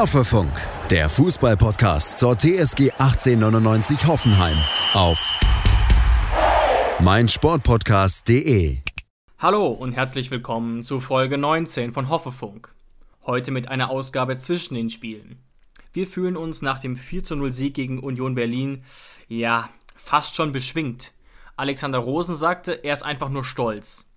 Hoffefunk, der Fußballpodcast zur TSG 1899 Hoffenheim auf meinsportpodcast.de. Hallo und herzlich willkommen zu Folge 19 von Hoffefunk. Heute mit einer Ausgabe zwischen den Spielen. Wir fühlen uns nach dem 4 0 Sieg gegen Union Berlin, ja, fast schon beschwingt. Alexander Rosen sagte, er ist einfach nur stolz.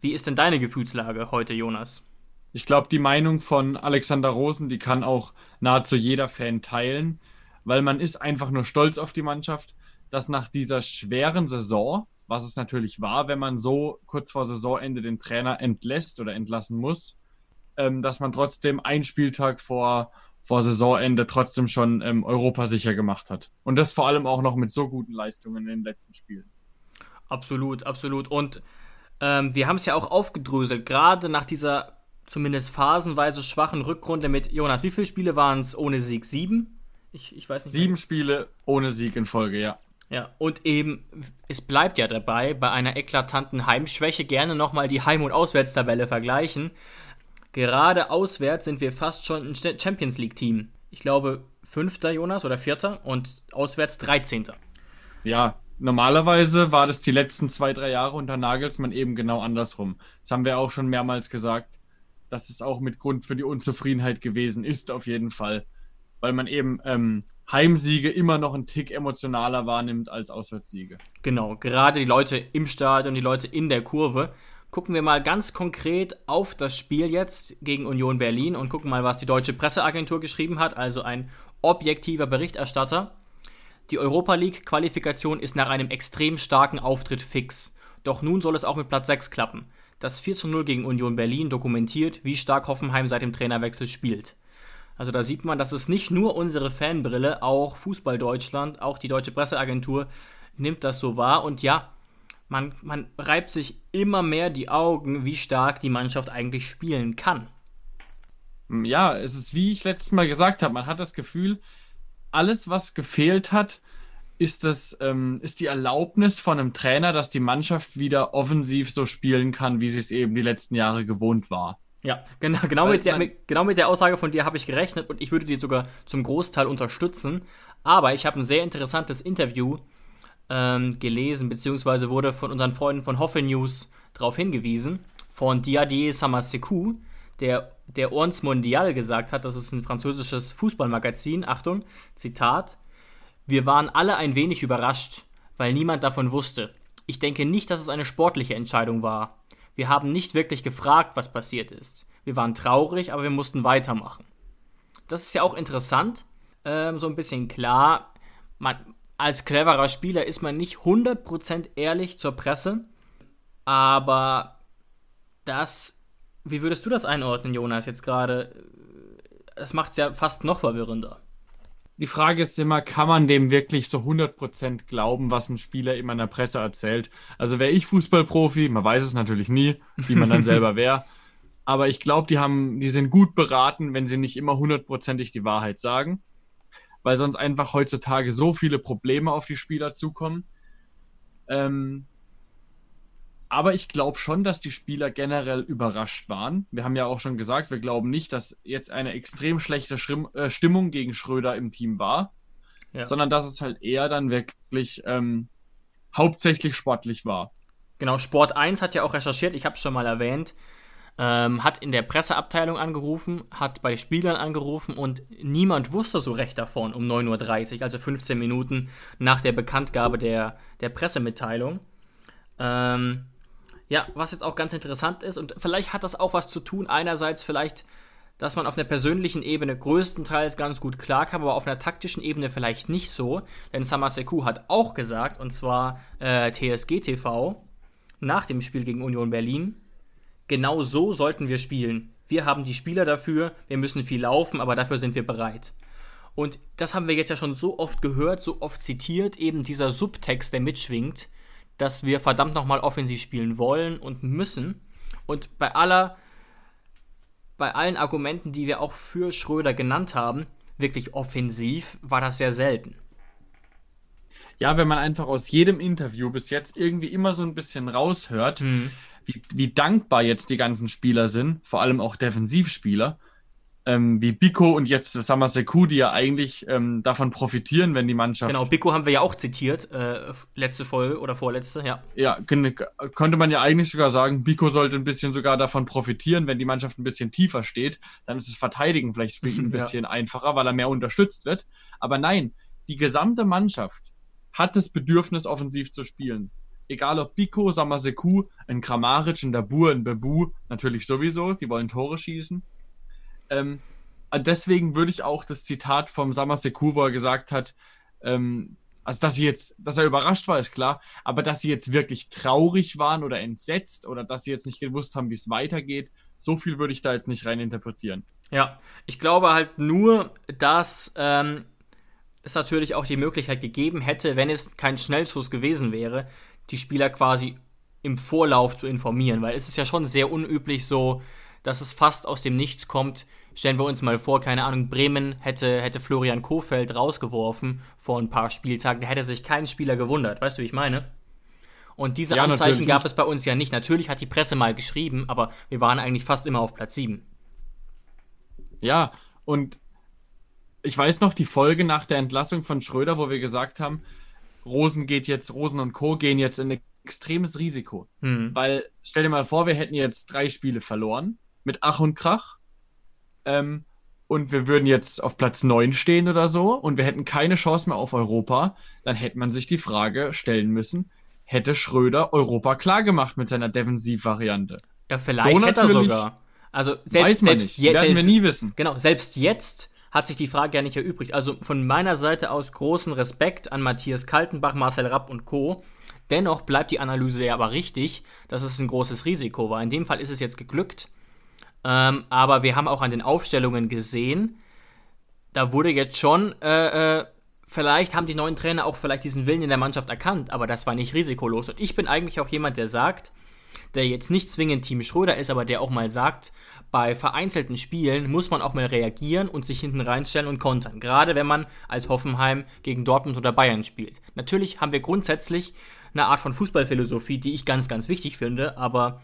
Wie ist denn deine Gefühlslage heute, Jonas? Ich glaube, die Meinung von Alexander Rosen, die kann auch nahezu jeder Fan teilen, weil man ist einfach nur stolz auf die Mannschaft, dass nach dieser schweren Saison, was es natürlich war, wenn man so kurz vor Saisonende den Trainer entlässt oder entlassen muss, ähm, dass man trotzdem einen Spieltag vor, vor Saisonende trotzdem schon ähm, Europa sicher gemacht hat. Und das vor allem auch noch mit so guten Leistungen in den letzten Spielen. Absolut, absolut. Und ähm, wir haben es ja auch aufgedröselt, gerade nach dieser zumindest phasenweise schwachen Rückrunde mit Jonas. Wie viele Spiele waren es ohne Sieg? Sieben? Ich, ich weiß nicht. Sieben mehr. Spiele ohne Sieg in Folge, ja. Ja, und eben, es bleibt ja dabei, bei einer eklatanten Heimschwäche gerne nochmal die Heim- und Auswärtstabelle vergleichen. Gerade auswärts sind wir fast schon ein Champions League-Team. Ich glaube, fünfter Jonas oder vierter und auswärts 13. Ja, normalerweise war das die letzten zwei, drei Jahre unter Nagelsmann eben genau andersrum. Das haben wir auch schon mehrmals gesagt dass es auch mit Grund für die Unzufriedenheit gewesen ist, auf jeden Fall. Weil man eben ähm, Heimsiege immer noch einen Tick emotionaler wahrnimmt als Auswärtssiege. Genau, gerade die Leute im Stadion, die Leute in der Kurve. Gucken wir mal ganz konkret auf das Spiel jetzt gegen Union Berlin und gucken mal, was die deutsche Presseagentur geschrieben hat, also ein objektiver Berichterstatter. Die Europa League Qualifikation ist nach einem extrem starken Auftritt fix. Doch nun soll es auch mit Platz 6 klappen. Das 4 zu 0 gegen Union Berlin dokumentiert, wie stark Hoffenheim seit dem Trainerwechsel spielt. Also da sieht man, dass es nicht nur unsere Fanbrille, auch Fußball Deutschland, auch die deutsche Presseagentur nimmt das so wahr. Und ja, man, man reibt sich immer mehr die Augen, wie stark die Mannschaft eigentlich spielen kann. Ja, es ist wie ich letztes Mal gesagt habe, man hat das Gefühl, alles, was gefehlt hat, ist, das, ähm, ist die Erlaubnis von einem Trainer, dass die Mannschaft wieder offensiv so spielen kann, wie sie es eben die letzten Jahre gewohnt war. Ja, genau, genau, mit der, mit, genau mit der Aussage von dir habe ich gerechnet und ich würde dir sogar zum Großteil unterstützen. Aber ich habe ein sehr interessantes Interview ähm, gelesen, beziehungsweise wurde von unseren Freunden von Hoffe News darauf hingewiesen, von Diadier Samasekou, der, der uns Mondial gesagt hat, das ist ein französisches Fußballmagazin, Achtung, Zitat, wir waren alle ein wenig überrascht, weil niemand davon wusste. Ich denke nicht, dass es eine sportliche Entscheidung war. Wir haben nicht wirklich gefragt, was passiert ist. Wir waren traurig, aber wir mussten weitermachen. Das ist ja auch interessant, ähm, so ein bisschen klar. Man, als cleverer Spieler ist man nicht 100% ehrlich zur Presse, aber das, wie würdest du das einordnen, Jonas, jetzt gerade? Das macht es ja fast noch verwirrender die Frage ist immer, kann man dem wirklich so 100% glauben, was ein Spieler immer in der Presse erzählt? Also wäre ich Fußballprofi, man weiß es natürlich nie, wie man dann selber wäre. Aber ich glaube, die haben, die sind gut beraten, wenn sie nicht immer hundertprozentig die Wahrheit sagen, weil sonst einfach heutzutage so viele Probleme auf die Spieler zukommen. Ähm, aber ich glaube schon, dass die Spieler generell überrascht waren. Wir haben ja auch schon gesagt, wir glauben nicht, dass jetzt eine extrem schlechte Schrimm, äh, Stimmung gegen Schröder im Team war, ja. sondern dass es halt eher dann wirklich ähm, hauptsächlich sportlich war. Genau, Sport 1 hat ja auch recherchiert, ich habe es schon mal erwähnt, ähm, hat in der Presseabteilung angerufen, hat bei den Spielern angerufen und niemand wusste so recht davon um 9.30 Uhr, also 15 Minuten nach der Bekanntgabe der, der Pressemitteilung. Ähm, ja, was jetzt auch ganz interessant ist und vielleicht hat das auch was zu tun, einerseits vielleicht, dass man auf einer persönlichen Ebene größtenteils ganz gut klarkam, aber auf einer taktischen Ebene vielleicht nicht so, denn Samaseku hat auch gesagt, und zwar äh, TSG TV, nach dem Spiel gegen Union Berlin, genau so sollten wir spielen. Wir haben die Spieler dafür, wir müssen viel laufen, aber dafür sind wir bereit. Und das haben wir jetzt ja schon so oft gehört, so oft zitiert, eben dieser Subtext, der mitschwingt, dass wir verdammt nochmal offensiv spielen wollen und müssen. Und bei aller, bei allen Argumenten, die wir auch für Schröder genannt haben, wirklich offensiv war das sehr selten. Ja, wenn man einfach aus jedem Interview bis jetzt irgendwie immer so ein bisschen raushört, mhm. wie, wie dankbar jetzt die ganzen Spieler sind, vor allem auch Defensivspieler, ähm, wie Biko und jetzt Samaseku, die ja eigentlich ähm, davon profitieren, wenn die Mannschaft. Genau, Biko haben wir ja auch zitiert, äh, letzte Folge oder vorletzte, ja. Ja, könnte man ja eigentlich sogar sagen, Biko sollte ein bisschen sogar davon profitieren, wenn die Mannschaft ein bisschen tiefer steht. Dann ist das Verteidigen vielleicht für ihn ein bisschen ja. einfacher, weil er mehr unterstützt wird. Aber nein, die gesamte Mannschaft hat das Bedürfnis, offensiv zu spielen. Egal ob Biko, Samaseku, ein Kramaric, ein Dabur, ein Bebu, natürlich sowieso, die wollen Tore schießen. Ähm, deswegen würde ich auch das Zitat vom Samaseku, wo er gesagt hat, ähm, also dass sie jetzt, dass er überrascht war, ist klar, aber dass sie jetzt wirklich traurig waren oder entsetzt oder dass sie jetzt nicht gewusst haben, wie es weitergeht, so viel würde ich da jetzt nicht rein interpretieren. Ja, ich glaube halt nur, dass ähm, es natürlich auch die Möglichkeit gegeben hätte, wenn es kein Schnellschuss gewesen wäre, die Spieler quasi im Vorlauf zu informieren, weil es ist ja schon sehr unüblich so, dass es fast aus dem Nichts kommt. Stellen wir uns mal vor, keine Ahnung, Bremen hätte, hätte Florian Kofeld rausgeworfen vor ein paar Spieltagen, da hätte sich kein Spieler gewundert. Weißt du, wie ich meine? Und diese ja, Anzeichen gab es bei uns ja nicht. Natürlich hat die Presse mal geschrieben, aber wir waren eigentlich fast immer auf Platz 7. Ja, und ich weiß noch die Folge nach der Entlassung von Schröder, wo wir gesagt haben, Rosen geht jetzt, Rosen und Co. gehen jetzt in ein extremes Risiko. Hm. Weil, stell dir mal vor, wir hätten jetzt drei Spiele verloren, mit Ach und Krach. Ähm, und wir würden jetzt auf Platz 9 stehen oder so und wir hätten keine Chance mehr auf Europa, dann hätte man sich die Frage stellen müssen, hätte Schröder Europa klar gemacht mit seiner Defensivvariante? Ja, vielleicht so hätte er sogar. Also selbst, selbst jetzt. Werden wir nie wissen. Genau, selbst jetzt hat sich die Frage ja nicht erübrigt. Also von meiner Seite aus großen Respekt an Matthias Kaltenbach, Marcel Rapp und Co. Dennoch bleibt die Analyse ja aber richtig, dass es ein großes Risiko war. In dem Fall ist es jetzt geglückt. Ähm, aber wir haben auch an den Aufstellungen gesehen, da wurde jetzt schon, äh, äh, vielleicht haben die neuen Trainer auch vielleicht diesen Willen in der Mannschaft erkannt, aber das war nicht risikolos. Und ich bin eigentlich auch jemand, der sagt, der jetzt nicht zwingend Team Schröder ist, aber der auch mal sagt, bei vereinzelten Spielen muss man auch mal reagieren und sich hinten reinstellen und kontern. Gerade wenn man als Hoffenheim gegen Dortmund oder Bayern spielt. Natürlich haben wir grundsätzlich eine Art von Fußballphilosophie, die ich ganz, ganz wichtig finde, aber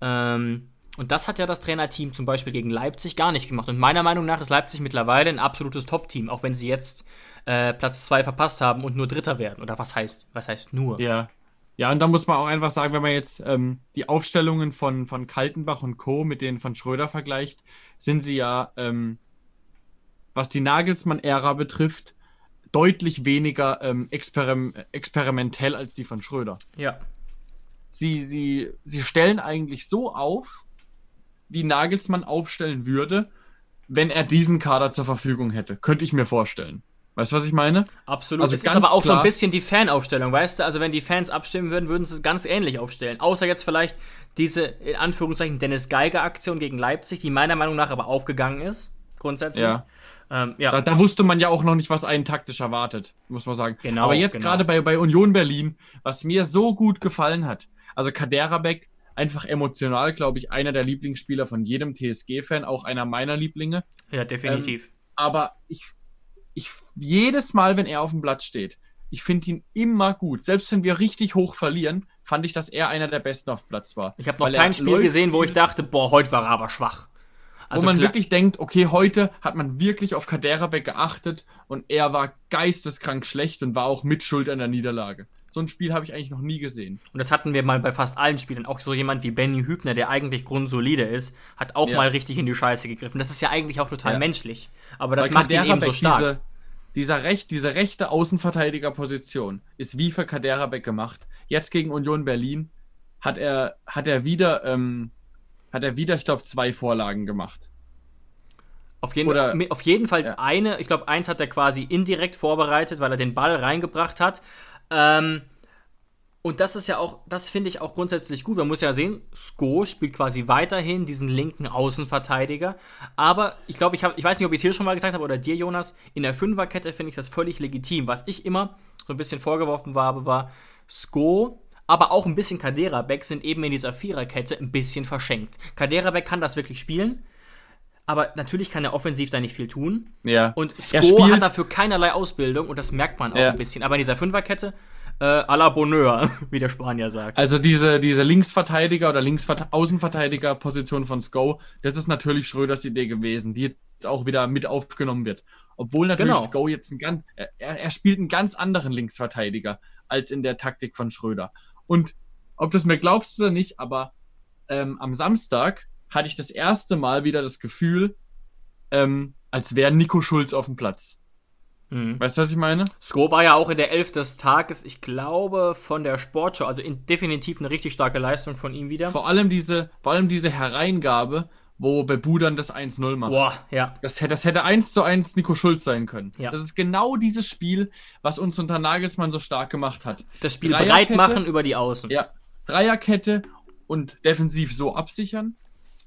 ähm, und das hat ja das Trainerteam zum Beispiel gegen Leipzig gar nicht gemacht. Und meiner Meinung nach ist Leipzig mittlerweile ein absolutes Top-Team, auch wenn sie jetzt äh, Platz 2 verpasst haben und nur Dritter werden. Oder was heißt, was heißt nur? Ja, ja, und da muss man auch einfach sagen, wenn man jetzt ähm, die Aufstellungen von, von Kaltenbach und Co. mit denen von Schröder vergleicht, sind sie ja, ähm, was die Nagelsmann-Ära betrifft, deutlich weniger ähm, experim experimentell als die von Schröder. Ja. Sie, sie, sie stellen eigentlich so auf, wie Nagelsmann aufstellen würde, wenn er diesen Kader zur Verfügung hätte. Könnte ich mir vorstellen. Weißt du, was ich meine? Absolut. Also es ist aber auch klar, so ein bisschen die Fanaufstellung, weißt du? Also wenn die Fans abstimmen würden, würden sie es ganz ähnlich aufstellen. Außer jetzt vielleicht diese, in Anführungszeichen, Dennis Geiger-Aktion gegen Leipzig, die meiner Meinung nach aber aufgegangen ist, grundsätzlich. Ja. Ähm, ja. Da, da, wusste man ja auch noch nicht, was einen taktisch erwartet, muss man sagen. Genau, aber jetzt genau. gerade bei, bei Union Berlin, was mir so gut gefallen hat, also Kaderabek, einfach emotional, glaube ich, einer der Lieblingsspieler von jedem TSG-Fan, auch einer meiner Lieblinge. Ja, definitiv. Ähm, aber ich ich jedes Mal, wenn er auf dem Blatt steht, ich finde ihn immer gut. Selbst wenn wir richtig hoch verlieren, fand ich, dass er einer der Besten auf Platz war. Ich habe noch kein Spiel gesehen, wo ich dachte, boah, heute war er aber schwach. Also wo man wirklich denkt, okay, heute hat man wirklich auf Kaderabek geachtet und er war geisteskrank schlecht und war auch Mitschuld an der Niederlage. So ein Spiel habe ich eigentlich noch nie gesehen. Und das hatten wir mal bei fast allen Spielen. Auch so jemand wie Benny Hübner, der eigentlich grundsolide ist, hat auch ja. mal richtig in die Scheiße gegriffen. Das ist ja eigentlich auch total ja. menschlich. Aber das Weil macht ihn eben so stark. Diese, dieser Recht, diese rechte Außenverteidigerposition ist wie für Kaderabek gemacht. Jetzt gegen Union Berlin hat er, hat er wieder, ähm, hat er wieder, ich glaube, zwei Vorlagen gemacht. Auf jeden, Oder, auf jeden Fall ja. eine, ich glaube, eins hat er quasi indirekt vorbereitet, weil er den Ball reingebracht hat. Ähm, und das ist ja auch, das finde ich auch grundsätzlich gut. Man muss ja sehen, Sko spielt quasi weiterhin diesen linken Außenverteidiger. Aber ich glaube, ich, ich weiß nicht, ob ich es hier schon mal gesagt habe oder dir, Jonas, in der Fünferkette finde ich das völlig legitim. Was ich immer so ein bisschen vorgeworfen habe, war Sko, aber auch ein bisschen Kaderabek sind eben in dieser Viererkette ein bisschen verschenkt. Kaderabek kann das wirklich spielen. Aber natürlich kann er offensiv da nicht viel tun. Ja. Und Sko hat dafür keinerlei Ausbildung und das merkt man auch ja. ein bisschen. Aber in dieser Fünferkette, äh, à la Bonheur, wie der Spanier sagt. Also diese, diese Linksverteidiger oder Linksaußenverteidiger-Position von Sko, das ist natürlich Schröders Idee gewesen. Die, auch wieder mit aufgenommen wird. Obwohl natürlich Genau. Sko jetzt ein ganz, er, er spielt einen ganz anderen Linksverteidiger als in der Taktik von Schröder. Und ob du es mir glaubst oder nicht, aber ähm, am Samstag hatte ich das erste Mal wieder das Gefühl, ähm, als wäre Nico Schulz auf dem Platz. Mhm. Weißt du, was ich meine? Sko war ja auch in der Elf des Tages, ich glaube, von der Sportschau. Also in, definitiv eine richtig starke Leistung von ihm wieder. Vor allem diese, vor allem diese Hereingabe, wo Bebu dann das 1-0 macht. Boah, ja. Das hätte, das hätte 1 zu 1 Nico Schulz sein können. Ja. Das ist genau dieses Spiel, was uns unter Nagelsmann so stark gemacht hat. Das Spiel breit machen über die Außen. Ja, Dreierkette und defensiv so absichern.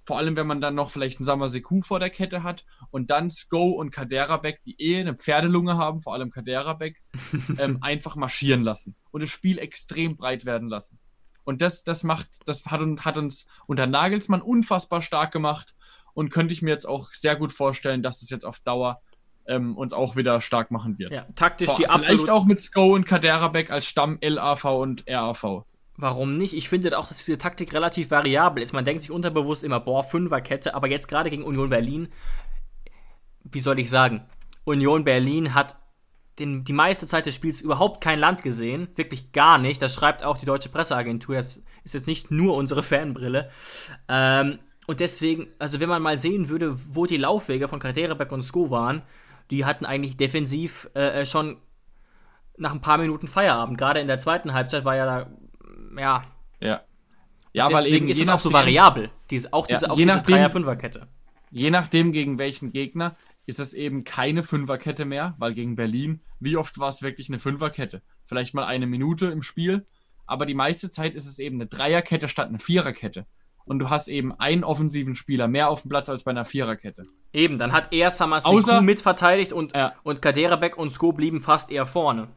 Vor allem, wenn man dann noch vielleicht einen Samaseku vor der Kette hat und dann Sko und Kaderabek, die eh eine Pferdelunge haben, vor allem Kaderabek, ähm, einfach marschieren lassen und das Spiel extrem breit werden lassen. Und das, das macht, das hat, uns- hat uns unter Nagelsmann unfassbar stark gemacht und könnte ich mir jetzt auch sehr gut vorstellen, dass es jetzt auf Dauer ähm, uns auch wieder stark machen wird. Ja, taktisch Boah, die vielleicht absolut. auch mit Sko und Kaderabek als Stamm LAV und RAV. Warum nicht? Ich finde auch, dass diese Taktik relativ variabel ist. Man denkt sich unterbewusst immer, boah, Fünferkette, aber jetzt gerade gegen Union Berlin, wie soll ich sagen, Union Berlin hat den, die meiste Zeit des Spiels überhaupt kein Land gesehen, wirklich gar nicht. Das schreibt auch die deutsche Presseagentur. Das ist jetzt nicht nur unsere Fanbrille. Ähm, und deswegen, also wenn man mal sehen würde, wo die Laufwege von Kaderebeck und Sko waren, die hatten eigentlich defensiv äh, äh, schon nach ein paar Minuten Feierabend. Gerade in der zweiten Halbzeit war ja da, ja, Ja. Ja, weil eben ist es auch so variabel. Diese, auch Ja, diese, auch je diese Dreier-Fünfer-Kette. Je nachdem, gegen welchen Gegner, ist es eben keine Fünferkette mehr, weil gegen Berlin, wie oft war es wirklich eine Fünferkette? Vielleicht mal eine Minute im Spiel, aber die meiste Zeit ist es eben eine Dreierkette statt eine Viererkette. Und du hast eben einen offensiven Spieler mehr auf dem Platz als bei einer Viererkette. Eben, dann hat er Samaseku mitverteidigt und, Ja. und Kaderabek und Sko blieben fast eher vorne.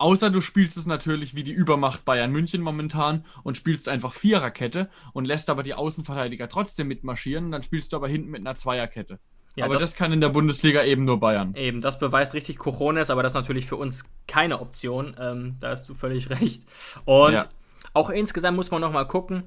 Außer du spielst es natürlich wie die Übermacht Bayern München momentan und spielst einfach Viererkette und lässt aber die Außenverteidiger trotzdem mitmarschieren und dann spielst du aber hinten mit einer Zweierkette. Ja, aber das- das, kann in der Bundesliga eben nur Bayern. Eben, das beweist richtig Cojones, aber das ist natürlich für uns keine Option. Ähm, da hast du völlig recht. Und Ja. auch insgesamt muss man nochmal gucken.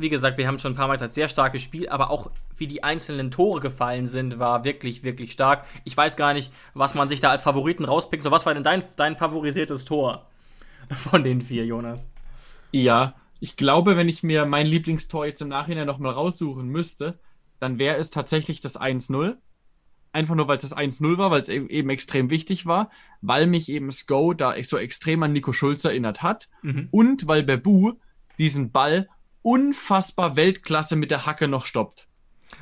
Wie gesagt, wir haben schon ein paar Mal gesagt, sehr starkes Spiel, aber auch wie die einzelnen Tore gefallen sind, war wirklich, wirklich stark. Ich weiß gar nicht, was man sich da als Favoriten rauspickt. So, was war denn dein, dein favorisiertes Tor von den vier, Jonas? Ja, ich glaube, wenn ich mir mein Lieblingstor jetzt im Nachhinein nochmal raussuchen müsste, dann wäre es tatsächlich das 1-0. Einfach nur, weil es das 1-0 war, weil es eben, extrem wichtig war, weil mich eben Sko da so extrem an Nico Schulz erinnert hat Mhm. und weil Bebu diesen Ball unfassbar Weltklasse mit der Hacke noch stoppt.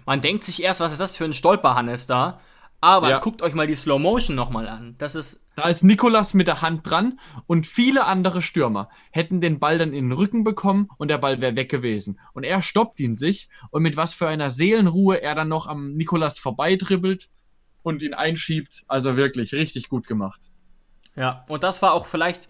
Man denkt sich erst, was ist das für ein Stolperhannes da? Aber Ja. guckt euch mal die Slow Motion nochmal an. Das ist Da ist Nikolas mit der Hand dran und viele andere Stürmer hätten den Ball dann in den Rücken bekommen und der Ball wäre weg gewesen. Und er stoppt ihn sich und mit was für einer Seelenruhe er dann noch am Nikolas vorbeidribbelt und ihn einschiebt. Also wirklich richtig gut gemacht. Ja, und das war auch vielleicht,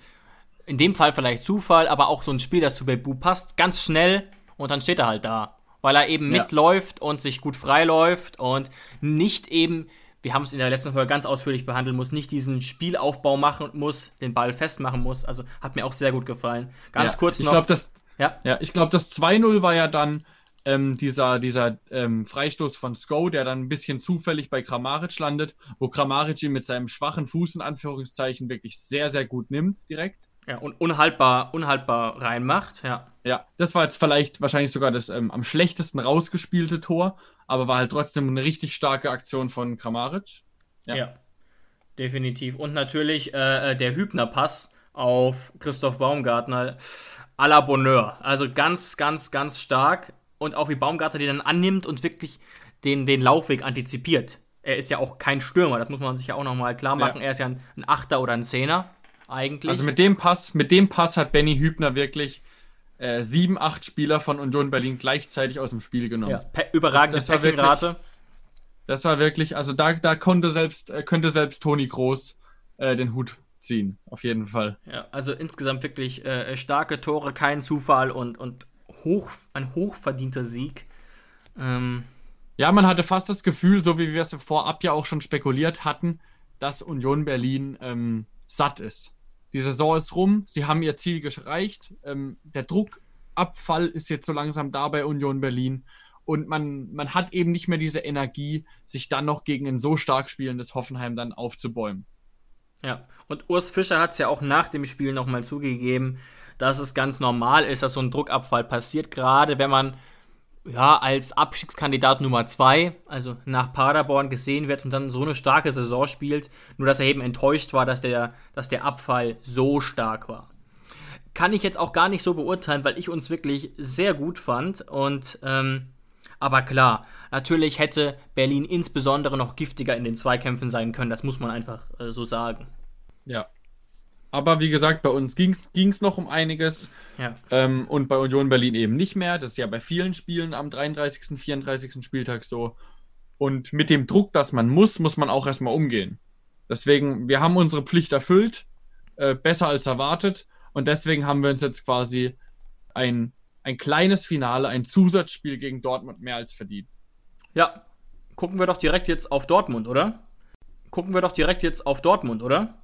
in dem Fall vielleicht Zufall, aber auch so ein Spiel, das zu Bebu passt, ganz schnell und dann steht er halt da. Weil er eben Ja. mitläuft und sich gut freiläuft und nicht eben, wir haben es in der letzten Folge ganz ausführlich behandelt, muss nicht diesen Spielaufbau machen muss, den Ball festmachen muss. Also hat mir auch sehr gut gefallen. Ganz ja, kurz ich noch. glaube, das, ja, ja, ich glaube, das 2-0 war ja dann ähm, dieser, dieser ähm, Freistoß von Sko, der dann ein bisschen zufällig bei Kramaric landet, wo Kramaric ihn mit seinem schwachen Fuß in Anführungszeichen wirklich sehr, sehr gut nimmt direkt. Ja, und unhaltbar, unhaltbar reinmacht. Ja. Ja, das war jetzt vielleicht wahrscheinlich sogar das ähm, am schlechtesten rausgespielte Tor, aber war halt trotzdem eine richtig starke Aktion von Kramaric. Ja. Ja. definitiv. Und natürlich äh, äh, der Hübner-Pass auf Christoph Baumgartner à la Bonheur. Also ganz, ganz, ganz stark. Und auch wie Baumgartner den dann annimmt und wirklich den, den Laufweg antizipiert. Er ist ja auch kein Stürmer, das muss man sich ja auch nochmal klar machen. Ja. Er ist ja ein, ein Achter oder ein Zehner, eigentlich. Also mit dem Pass, mit dem Pass hat Benny Hübner wirklich äh, sieben, acht Spieler von Union Berlin gleichzeitig aus dem Spiel genommen. ja, pe- überragende Das- das Packing-Rate. Das war wirklich, also da, da konnte selbst, äh, könnte selbst Toni Groß äh, den Hut ziehen, auf jeden Fall. Ja, also insgesamt wirklich äh, starke Tore, kein Zufall und, und hoch, ein hochverdienter Sieg. Ähm, Ja, man hatte fast das Gefühl, so wie wir es vorab ja auch schon spekuliert hatten, dass Union Berlin ähm, satt ist. Die Saison ist rum, sie haben ihr Ziel erreicht. Ähm, der Druckabfall ist jetzt so langsam da bei Union Berlin. und man, man hat eben nicht mehr diese Energie, sich dann noch gegen ein so stark spielendes Hoffenheim dann aufzubäumen. Ja, und Urs Fischer hat es ja auch nach dem Spiel nochmal zugegeben, dass es ganz normal ist, dass so ein Druckabfall passiert, gerade wenn man ja als Abstiegskandidat Nummer 2, also nach Paderborn gesehen wird und dann so eine starke Saison spielt, nur dass er eben enttäuscht war, dass der, dass der Abfall so stark war. Kann ich jetzt auch gar nicht so beurteilen, weil ich uns wirklich sehr gut fand und ähm, aber klar, natürlich hätte Berlin insbesondere noch giftiger in den Zweikämpfen sein können. Das muss man einfach äh, so sagen. Ja. Aber wie gesagt, bei uns ging es noch um einiges. Ja. Ähm, und bei Union Berlin eben nicht mehr. Das ist ja bei vielen Spielen am 33., 34. Spieltag so. Und mit dem Druck, dass man muss, muss man auch erstmal umgehen. Deswegen, wir haben unsere Pflicht erfüllt, äh, besser als erwartet. Und deswegen haben wir uns jetzt quasi ein ein kleines Finale, ein Zusatzspiel gegen Dortmund mehr als verdient. Ja, gucken wir doch direkt jetzt auf Dortmund, oder? Gucken wir doch direkt jetzt auf Dortmund, oder?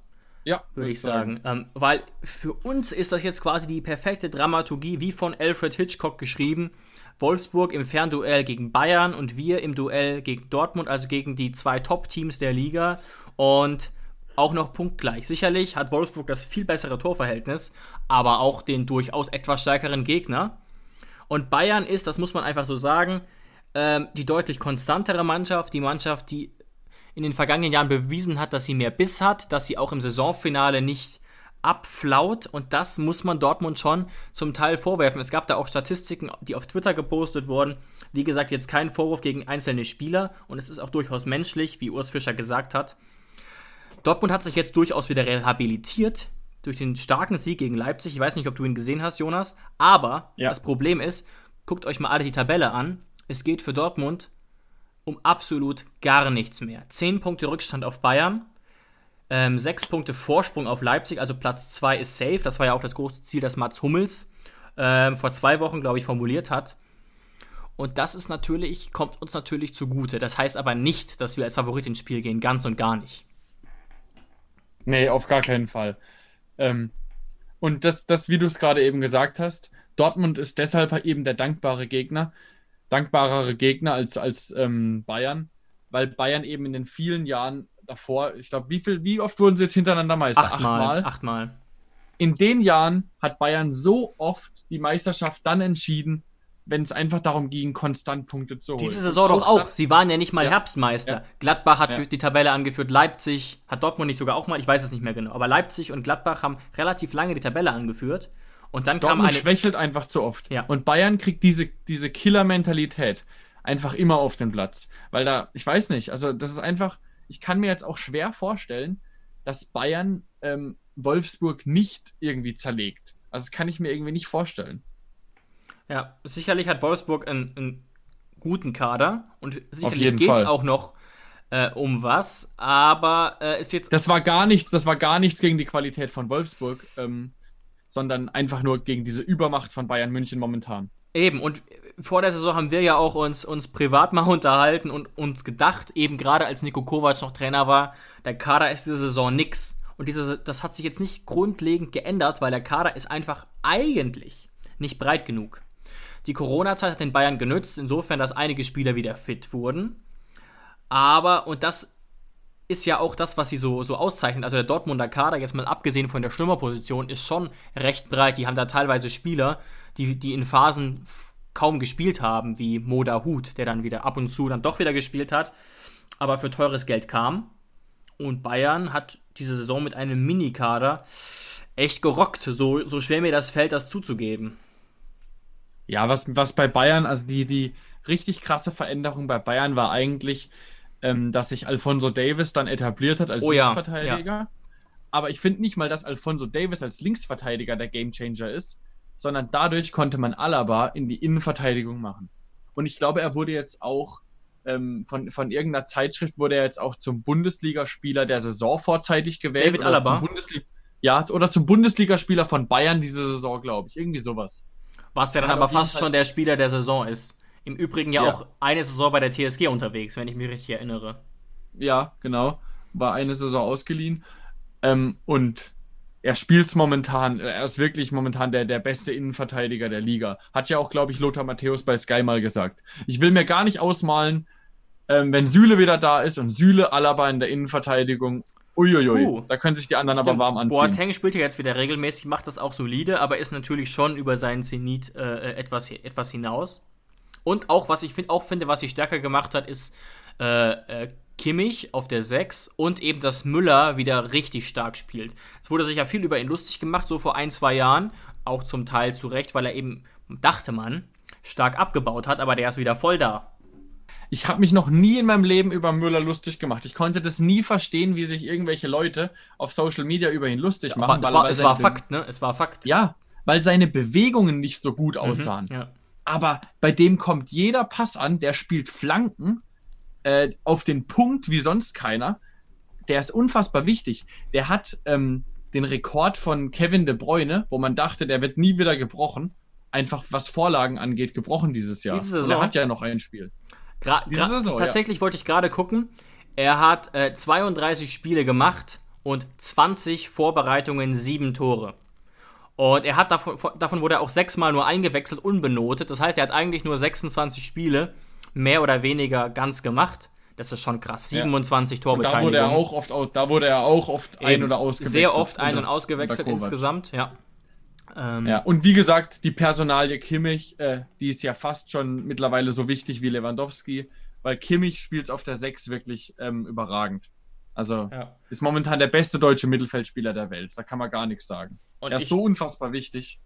Ja, würde ich sagen. sagen. Ähm, weil für uns ist das jetzt quasi die perfekte Dramaturgie, wie von Alfred Hitchcock geschrieben. Wolfsburg im Fernduell gegen Bayern und wir im Duell gegen Dortmund, also gegen die zwei Top-Teams der Liga. Und auch noch punktgleich. Sicherlich hat Wolfsburg das viel bessere Torverhältnis, aber auch den durchaus etwas stärkeren Gegner. Und Bayern ist, das muss man einfach so sagen, ähm, die deutlich konstantere Mannschaft, die Mannschaft, die in den vergangenen Jahren bewiesen hat, dass sie mehr Biss hat, dass sie auch im Saisonfinale nicht abflaut und das muss man Dortmund schon zum Teil vorwerfen. Es gab da auch Statistiken, die auf Twitter gepostet wurden. Wie gesagt, jetzt kein Vorwurf gegen einzelne Spieler und es ist auch durchaus menschlich, wie Urs Fischer gesagt hat. Dortmund hat sich jetzt durchaus wieder rehabilitiert durch den starken Sieg gegen Leipzig. Ich weiß nicht, ob du ihn gesehen hast, Jonas. Aber ja. das Problem ist, guckt euch mal alle die Tabelle an. Es geht für Dortmund um absolut gar nichts mehr. Zehn Punkte Rückstand auf Bayern, ähm, sechs Punkte Vorsprung auf Leipzig, also Platz zwei ist safe. Das war ja auch das große Ziel, das Mats Hummels ähm, vor zwei Wochen, glaube ich, formuliert hat. Und das ist natürlich, kommt uns natürlich zugute. Das heißt aber nicht, dass wir als Favorit ins Spiel gehen, ganz und gar nicht. Nee, auf gar keinen Fall. Ähm, und das, das, wie du es gerade eben gesagt hast, Dortmund ist deshalb eben der dankbare Gegner, dankbarere Gegner als, als ähm, Bayern, weil Bayern eben in den vielen Jahren davor, ich glaube, wie viel, wie oft wurden sie jetzt hintereinander Meister? Achtmal. Achtmal. Achtmal. In den Jahren hat Bayern so oft die Meisterschaft dann entschieden, wenn es einfach darum ging, konstant Punkte zu holen. Diese Saison doch auch. Sie waren ja nicht mal ja. Herbstmeister. Ja. Gladbach hat ja. die Tabelle angeführt, Leipzig hat Dortmund nicht sogar auch mal, ich weiß es nicht mehr genau, aber Leipzig und Gladbach haben relativ lange die Tabelle angeführt. Und dann Dortmund kam eine. schwächelt einfach zu oft. Ja. Und Bayern kriegt diese, diese Killer-Mentalität einfach immer auf den Platz. Weil da, ich weiß nicht, also das ist einfach, ich kann mir jetzt auch schwer vorstellen, dass Bayern ähm, Wolfsburg nicht irgendwie zerlegt. Also das kann ich mir irgendwie nicht vorstellen. Ja, sicherlich hat Wolfsburg einen, einen guten Kader und sicherlich geht es auch noch äh, um was, aber äh, ist jetzt. Das war gar nichts, das war gar nichts gegen die Qualität von Wolfsburg, ähm, sondern einfach nur gegen diese Übermacht von Bayern München momentan. Eben, und vor der Saison haben wir ja auch uns, uns privat mal unterhalten und uns gedacht, eben gerade als Nico Kovac noch Trainer war, der Kader ist diese Saison nix. Und diese, das hat sich jetzt nicht grundlegend geändert, weil der Kader ist einfach eigentlich nicht breit genug. Die Corona-Zeit hat den Bayern genützt, insofern, dass einige Spieler wieder fit wurden. Aber, und das ist ja auch das, was sie so, so auszeichnet. Also der Dortmunder Kader, jetzt mal abgesehen von der Stürmerposition, ist schon recht breit. Die haben da teilweise Spieler, die, die in Phasen kaum gespielt haben, wie Moda Hut, der dann wieder ab und zu dann doch wieder gespielt hat, aber für teures Geld kam. Und Bayern hat diese Saison mit einem Mini-Kader echt gerockt. So, so schwer mir das fällt, das zuzugeben. Ja, was, was bei Bayern, also die, die richtig krasse Veränderung bei Bayern war eigentlich, ähm, dass sich Alfonso Davis dann etabliert hat als oh, Linksverteidiger. Ja. Aber ich finde nicht mal, dass Alfonso Davis als Linksverteidiger der Gamechanger ist, sondern dadurch konnte man Alaba in die Innenverteidigung machen. Und ich glaube, er wurde jetzt auch ähm, von, von irgendeiner Zeitschrift wurde er jetzt auch zum Bundesligaspieler der Saison vorzeitig gewählt. David Alaba? ja, oder zum Bundesligaspieler von Bayern diese Saison, glaube ich. Irgendwie sowas. Was ja dann aber fast schon der Spieler der Saison ist. Im Übrigen ja, ja, auch eine Saison bei der TSG unterwegs, wenn ich mich richtig erinnere. Ja, genau. War eine Saison ausgeliehen. Ähm, und er spielt es momentan, er ist wirklich momentan der, der beste Innenverteidiger der Liga. Hat ja auch, glaube ich, Lothar Matthäus bei Sky mal gesagt. Ich will mir gar nicht ausmalen, ähm, wenn Süle wieder da ist und Süle, Alaba in der Innenverteidigung. Uiuiui, Puh. da können sich die anderen Stimmt. aber warm anziehen. Boateng spielt ja jetzt wieder regelmäßig, macht das auch solide, aber ist natürlich schon über seinen Zenit äh, etwas, etwas hinaus. Und auch, was ich find, auch finde, was sie stärker gemacht hat, ist äh, äh, Kimmich auf der 6 und eben, dass Müller wieder richtig stark spielt. Es wurde sich ja viel über ihn lustig gemacht, so vor ein, zwei Jahren, auch zum Teil zu Recht, weil er eben, dachte man, stark abgebaut hat, aber der ist wieder voll da. Ich habe mich noch nie in meinem Leben über Müller lustig gemacht. Ich konnte das nie verstehen, wie sich irgendwelche Leute auf Social Media über ihn lustig machen. Aber es war, es war Fakt, ne? Es war Fakt. Ja, weil seine Bewegungen nicht so gut mhm, aussahen. Mhm, ja. Aber bei dem kommt jeder Pass an, der spielt Flanken äh, auf den Punkt wie sonst keiner. Der ist unfassbar wichtig. Der hat ähm, den Rekord von Kevin De Bruyne, wo man dachte, der wird nie wieder gebrochen. Einfach was Vorlagen angeht, gebrochen dieses Jahr. Diese Saison. Und er hat ja noch ein Spiel. Gra Diese Saison, tatsächlich ja. wollte ich gerade gucken. Er hat äh, 32 Spiele gemacht und 20 Vorbereitungen, 7 Tore. Und er hat davon, davon wurde er auch sechsmal nur eingewechselt, unbenotet. Das heißt, er hat eigentlich nur 26 Spiele mehr oder weniger ganz gemacht. Das ist schon krass. 27 ja. Torbeteiligungen. Da wurde er auch oft, aus, da wurde er auch oft ein- oder ausgewechselt. Sehr oft ein- und ausgewechselt insgesamt, ja. Ähm, ja. Und wie gesagt, die Personalie Kimmich, äh, die ist ja fast schon mittlerweile so wichtig wie Lewandowski, weil Kimmich spielt auf der 6 wirklich ähm, überragend. Also ja. ist momentan der beste deutsche Mittelfeldspieler der Welt. Da kann man gar nichts sagen. Und er ist ich, so unfassbar wichtig.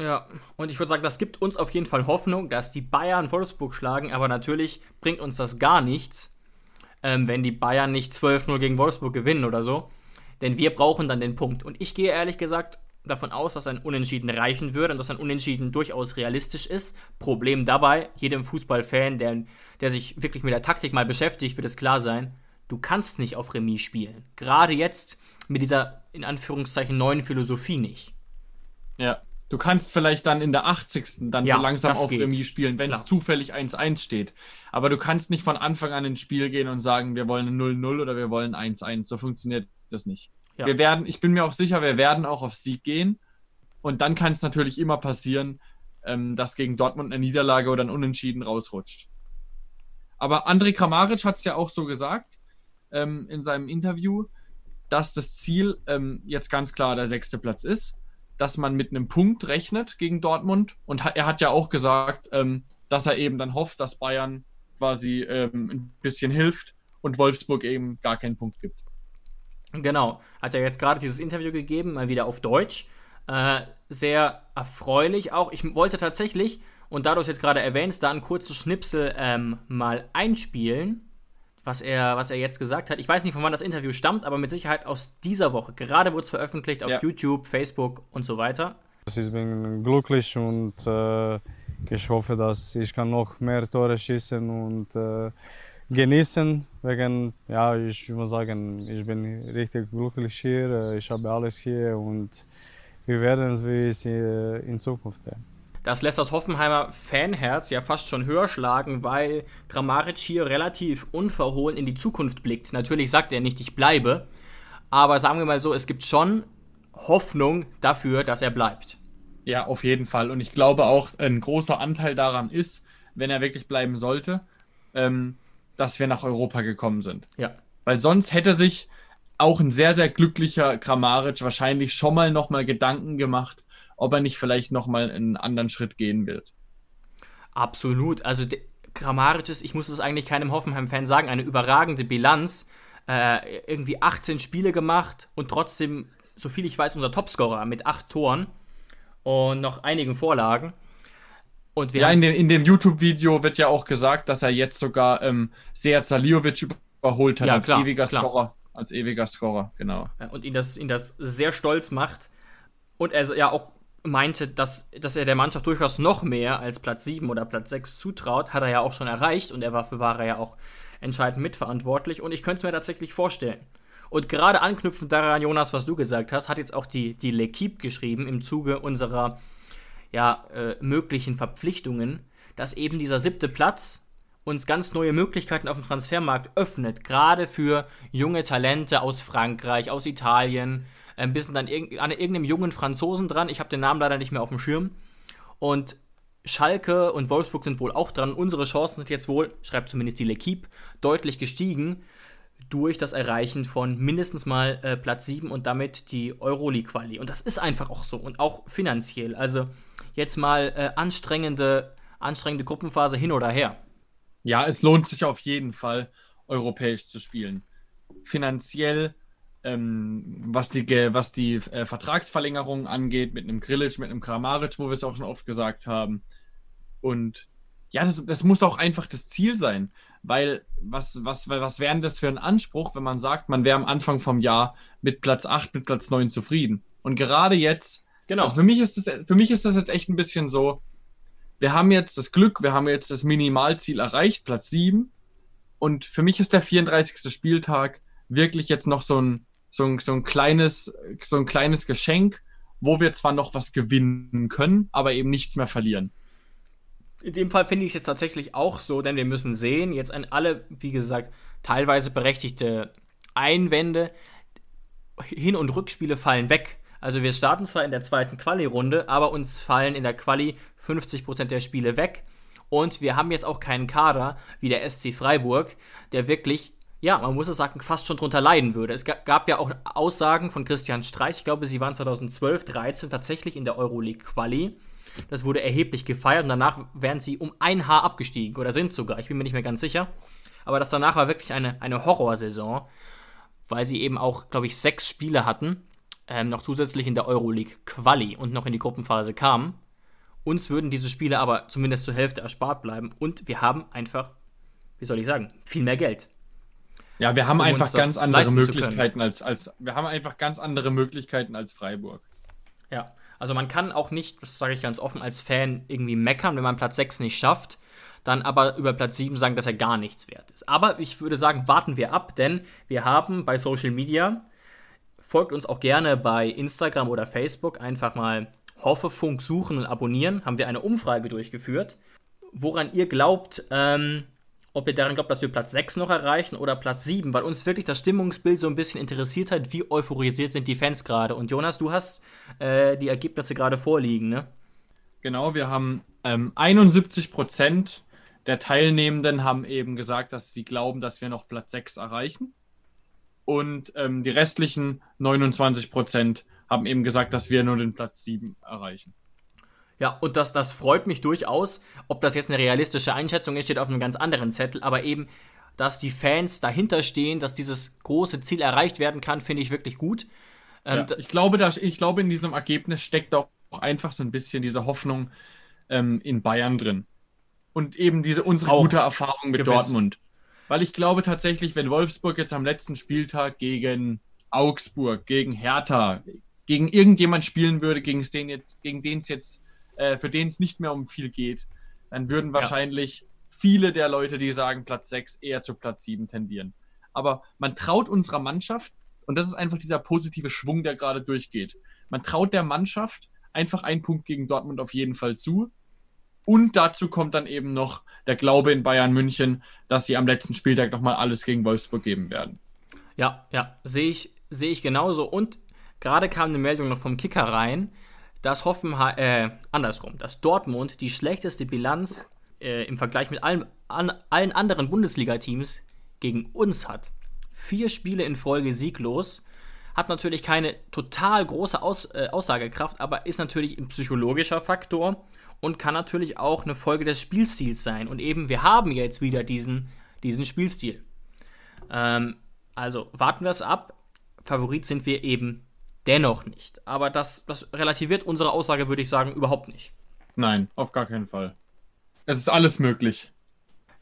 Ja, und ich würde sagen, das gibt uns auf jeden Fall Hoffnung, dass die Bayern Wolfsburg schlagen, aber natürlich bringt uns das gar nichts, ähm, wenn die Bayern nicht 12-0 gegen Wolfsburg gewinnen oder so. Denn wir brauchen dann den Punkt. Und ich gehe ehrlich gesagt davon aus, dass ein Unentschieden reichen würde und dass ein Unentschieden durchaus realistisch ist. Problem dabei, jedem Fußballfan, der, der sich wirklich mit der Taktik mal beschäftigt, wird es klar sein, du kannst nicht auf Remis spielen. Gerade jetzt mit dieser, in Anführungszeichen, neuen Philosophie nicht. Ja, Du kannst vielleicht dann in der 80. dann ja, so langsam auf geht. Remis spielen, wenn es zufällig 1-1 steht. Aber du kannst nicht von Anfang an ins Spiel gehen und sagen, wir wollen 0-0 oder wir wollen 1-1. So funktioniert das nicht. Ja. Wir werden, ich bin mir auch sicher, wir werden auch auf Sieg gehen. Und dann kann es natürlich immer passieren, ähm, dass gegen Dortmund eine Niederlage oder ein Unentschieden rausrutscht. Aber André Kramaric hat es ja auch so gesagt ähm, in seinem Interview, dass das Ziel ähm, jetzt ganz klar der sechste Platz ist dass man mit einem Punkt rechnet gegen Dortmund. Und er hat ja auch gesagt, ähm, dass er eben dann hofft, dass Bayern quasi ähm, ein bisschen hilft und Wolfsburg eben gar keinen Punkt gibt. Genau, hat er jetzt gerade dieses Interview gegeben, mal wieder auf Deutsch. Äh, sehr erfreulich auch. Ich wollte tatsächlich, und da du es jetzt gerade erwähnst, da einen kurzen Schnipsel ähm, mal einspielen was er, was er jetzt gesagt hat. Ich weiß nicht, von wann das Interview stammt, aber mit Sicherheit aus dieser Woche. Gerade wurde es veröffentlicht auf ja. YouTube, Facebook und so weiter. Ich bin glücklich und äh, ich hoffe, dass ich kann noch mehr Tore schießen und äh, genießen. Wegen, ja, ich muss sagen, ich bin richtig glücklich hier. Äh, ich habe alles hier und wir werden es in Zukunft sehen das lässt das Hoffenheimer Fanherz ja fast schon höher schlagen, weil Grammaric hier relativ unverhohlen in die Zukunft blickt. Natürlich sagt er nicht, ich bleibe, aber sagen wir mal so, es gibt schon Hoffnung dafür, dass er bleibt. Ja, auf jeden Fall. Und ich glaube auch, ein großer Anteil daran ist, wenn er wirklich bleiben sollte, ähm, dass wir nach Europa gekommen sind. Ja. Weil sonst hätte sich auch ein sehr, sehr glücklicher Grammaric wahrscheinlich schon mal nochmal Gedanken gemacht, ob er nicht vielleicht nochmal einen anderen Schritt gehen wird. Absolut. Also Grammaric ist, ich muss es eigentlich keinem Hoffenheim-Fan sagen, eine überragende Bilanz. Äh, irgendwie 18 Spiele gemacht und trotzdem, so viel ich weiß, unser Topscorer mit 8 Toren und noch einigen Vorlagen. Und ja, in dem, in dem YouTube-Video wird ja auch gesagt, dass er jetzt sogar ähm, Sead Saliovic überholt hat ja, als klar, ewiger klar. Scorer. Als ewiger Scorer, genau. Und ihn das, ihn das sehr stolz macht. Und er ja auch meinte, dass, dass er der Mannschaft durchaus noch mehr als Platz 7 oder Platz 6 zutraut, hat er ja auch schon erreicht und er war für Ware ja auch entscheidend mitverantwortlich und ich könnte es mir tatsächlich vorstellen. Und gerade anknüpfend daran, Jonas, was du gesagt hast, hat jetzt auch die, die L'Equipe geschrieben im Zuge unserer ja, äh, möglichen Verpflichtungen, dass eben dieser siebte Platz uns ganz neue Möglichkeiten auf dem Transfermarkt öffnet, gerade für junge Talente aus Frankreich, aus Italien, ein bisschen an, an irgendeinem jungen Franzosen dran. Ich habe den Namen leider nicht mehr auf dem Schirm. Und Schalke und Wolfsburg sind wohl auch dran. Unsere Chancen sind jetzt wohl, schreibt zumindest die L'Equipe, deutlich gestiegen durch das Erreichen von mindestens mal äh, Platz 7 und damit die Euroleague-Quali. Und das ist einfach auch so und auch finanziell. Also jetzt mal äh, anstrengende, anstrengende Gruppenphase hin oder her. Ja, es lohnt sich auf jeden Fall, europäisch zu spielen. Finanziell, ähm, was die, was die äh, Vertragsverlängerung angeht, mit einem Grillic, mit einem Kramaric, wo wir es auch schon oft gesagt haben. Und ja, das, das muss auch einfach das Ziel sein. Weil was, was, was wäre das für ein Anspruch, wenn man sagt, man wäre am Anfang vom Jahr mit Platz 8, mit Platz 9 zufrieden? Und gerade jetzt, genau. Also für, mich ist das, für mich ist das jetzt echt ein bisschen so, wir haben jetzt das Glück, wir haben jetzt das Minimalziel erreicht, Platz 7. Und für mich ist der 34. Spieltag wirklich jetzt noch so ein, so ein, so ein, kleines, so ein kleines Geschenk, wo wir zwar noch was gewinnen können, aber eben nichts mehr verlieren. In dem Fall finde ich es jetzt tatsächlich auch so, denn wir müssen sehen, jetzt an alle, wie gesagt, teilweise berechtigte Einwände, Hin- und Rückspiele fallen weg. Also wir starten zwar in der zweiten Quali-Runde, aber uns fallen in der Quali 50% der Spiele weg. Und wir haben jetzt auch keinen Kader wie der SC Freiburg, der wirklich, ja, man muss es sagen, fast schon drunter leiden würde. Es gab ja auch Aussagen von Christian Streich, ich glaube, sie waren 2012, 13 tatsächlich in der Euroleague Quali das wurde erheblich gefeiert und danach wären sie um ein Haar abgestiegen oder sind sogar. Ich bin mir nicht mehr ganz sicher. Aber das danach war wirklich eine, eine Horrorsaison, weil sie eben auch, glaube ich, sechs Spiele hatten, ähm, noch zusätzlich in der Euroleague Quali und noch in die Gruppenphase kamen. Uns würden diese Spiele aber zumindest zur Hälfte erspart bleiben und wir haben einfach, wie soll ich sagen, viel mehr Geld. Ja, wir haben um einfach ganz andere Möglichkeiten als, als wir haben einfach ganz andere Möglichkeiten als Freiburg. Ja, also man kann auch nicht, das sage ich ganz offen, als Fan irgendwie meckern, wenn man Platz 6 nicht schafft, dann aber über Platz 7 sagen, dass er gar nichts wert ist. Aber ich würde sagen, warten wir ab, denn wir haben bei Social Media, folgt uns auch gerne bei Instagram oder Facebook, einfach mal Hoffefunk suchen und abonnieren, haben wir eine Umfrage durchgeführt, woran ihr glaubt, ähm, ob ihr daran glaubt, dass wir Platz 6 noch erreichen oder Platz 7, weil uns wirklich das Stimmungsbild so ein bisschen interessiert hat, wie euphorisiert sind die Fans gerade. Und Jonas, du hast äh, die Ergebnisse gerade vorliegen, ne? Genau, wir haben ähm, 71 Prozent der Teilnehmenden haben eben gesagt, dass sie glauben, dass wir noch Platz 6 erreichen. Und ähm, die restlichen 29 Prozent haben eben gesagt, dass wir nur den Platz 7 erreichen. Ja, und das, das freut mich durchaus. Ob das jetzt eine realistische Einschätzung ist, steht auf einem ganz anderen Zettel. Aber eben, dass die Fans dahinter stehen, dass dieses große Ziel erreicht werden kann, finde ich wirklich gut. Ja, ich, glaube, da, ich glaube, in diesem Ergebnis steckt auch einfach so ein bisschen diese Hoffnung ähm, in Bayern drin. Und eben diese unsere gute Erfahrung mit gewiss. Dortmund. Weil ich glaube tatsächlich, wenn Wolfsburg jetzt am letzten Spieltag gegen Augsburg, gegen Hertha, gegen irgendjemand spielen würde, gegen den jetzt, gegen den es jetzt äh, für den es nicht mehr um viel geht, dann würden wahrscheinlich ja. viele der Leute, die sagen Platz 6, eher zu Platz 7 tendieren. Aber man traut unserer Mannschaft, und das ist einfach dieser positive Schwung, der gerade durchgeht. Man traut der Mannschaft einfach einen Punkt gegen Dortmund auf jeden Fall zu. Und dazu kommt dann eben noch der Glaube in Bayern München, dass sie am letzten Spieltag nochmal alles gegen Wolfsburg geben werden. Ja, ja, sehe ich, sehe ich genauso. Und gerade kam eine Meldung noch vom Kicker rein, dass Hoffenheim, äh, andersrum, dass Dortmund die schlechteste Bilanz äh, im Vergleich mit allen, an, allen anderen Bundesliga-Teams gegen uns hat. Vier Spiele in Folge sieglos. Hat natürlich keine total große Aus, äh, Aussagekraft, aber ist natürlich ein psychologischer Faktor und kann natürlich auch eine Folge des Spielstils sein. Und eben, wir haben jetzt wieder diesen, diesen Spielstil. Ähm, also warten wir es ab. Favorit sind wir eben dennoch nicht. Aber das, das relativiert unsere Aussage, würde ich sagen, überhaupt nicht. Nein, auf gar keinen Fall. Es ist alles möglich.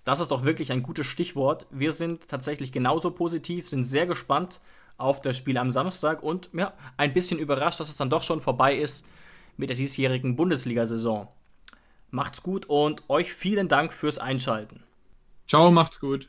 Das ist doch wirklich ein gutes Stichwort. Wir sind tatsächlich genauso positiv, sind sehr gespannt auf das Spiel am Samstag und ja, ein bisschen überrascht, dass es dann doch schon vorbei ist mit der diesjährigen Bundesliga-Saison. Macht's gut und euch vielen Dank fürs Einschalten. Ciao, macht's gut.